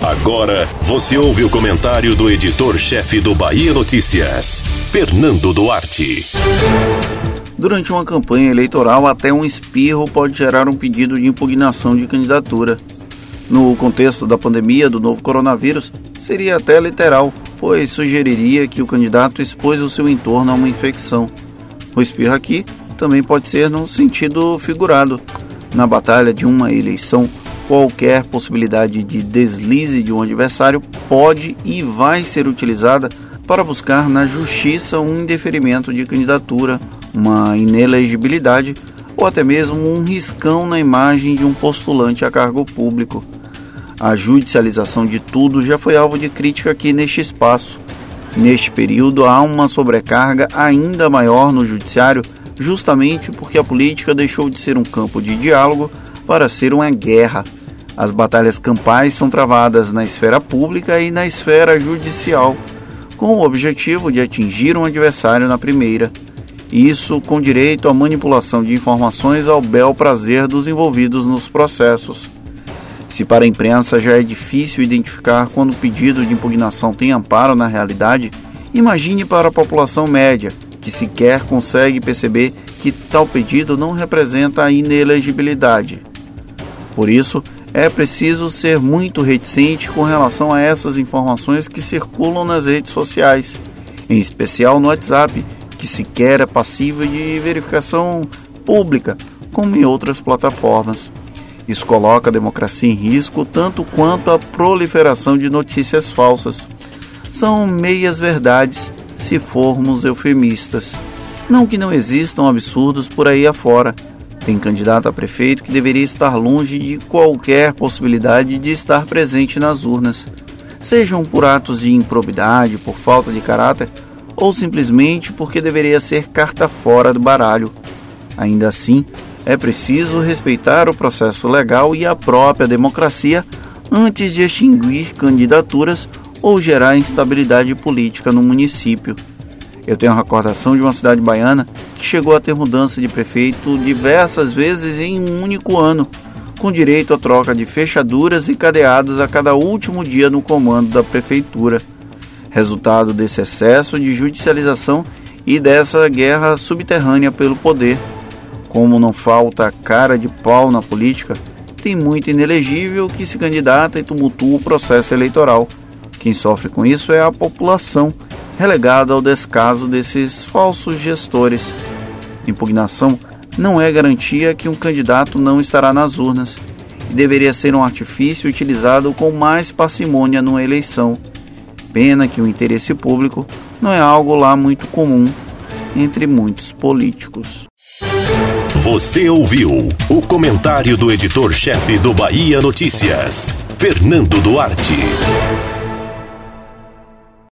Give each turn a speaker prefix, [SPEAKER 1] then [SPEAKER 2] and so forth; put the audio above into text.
[SPEAKER 1] Agora você ouve o comentário do editor-chefe do Bahia Notícias, Fernando Duarte.
[SPEAKER 2] Durante uma campanha eleitoral, até um espirro pode gerar um pedido de impugnação de candidatura. No contexto da pandemia do novo coronavírus, seria até literal, pois sugeriria que o candidato expôs o seu entorno a uma infecção. O espirro aqui também pode ser no sentido figurado. Na batalha de uma eleição, qualquer possibilidade de deslize de um adversário pode e vai ser utilizada para buscar na justiça um indeferimento de candidatura, uma inelegibilidade ou até mesmo um riscão na imagem de um postulante a cargo público. A judicialização de tudo já foi alvo de crítica aqui neste espaço. Neste período há uma sobrecarga ainda maior no judiciário, justamente porque a política deixou de ser um campo de diálogo para ser uma guerra. As batalhas campais são travadas na esfera pública e na esfera judicial, com o objetivo de atingir um adversário na primeira. Isso com direito à manipulação de informações ao bel prazer dos envolvidos nos processos. Se para a imprensa já é difícil identificar quando o pedido de impugnação tem amparo na realidade, imagine para a população média, que sequer consegue perceber que tal pedido não representa a inelegibilidade. Por isso, é preciso ser muito reticente com relação a essas informações que circulam nas redes sociais, em especial no WhatsApp, que sequer é passível de verificação pública, como em outras plataformas. Isso coloca a democracia em risco tanto quanto a proliferação de notícias falsas. São meias verdades, se formos eufemistas. Não que não existam absurdos por aí afora, tem candidato a prefeito que deveria estar longe de qualquer possibilidade de estar presente nas urnas, sejam por atos de improbidade, por falta de caráter ou simplesmente porque deveria ser carta fora do baralho. Ainda assim, é preciso respeitar o processo legal e a própria democracia antes de extinguir candidaturas ou gerar instabilidade política no município. Eu tenho a recordação de uma cidade baiana que chegou a ter mudança de prefeito diversas vezes em um único ano, com direito à troca de fechaduras e cadeados a cada último dia no comando da prefeitura. Resultado desse excesso de judicialização e dessa guerra subterrânea pelo poder. Como não falta cara de pau na política, tem muito inelegível que se candidata e tumultua o processo eleitoral. Quem sofre com isso é a população relegada ao descaso desses falsos gestores. Impugnação não é garantia que um candidato não estará nas urnas e deveria ser um artifício utilizado com mais parcimônia numa eleição. Pena que o interesse público não é algo lá muito comum entre muitos políticos.
[SPEAKER 1] Você ouviu o comentário do editor-chefe do Bahia Notícias, Fernando Duarte.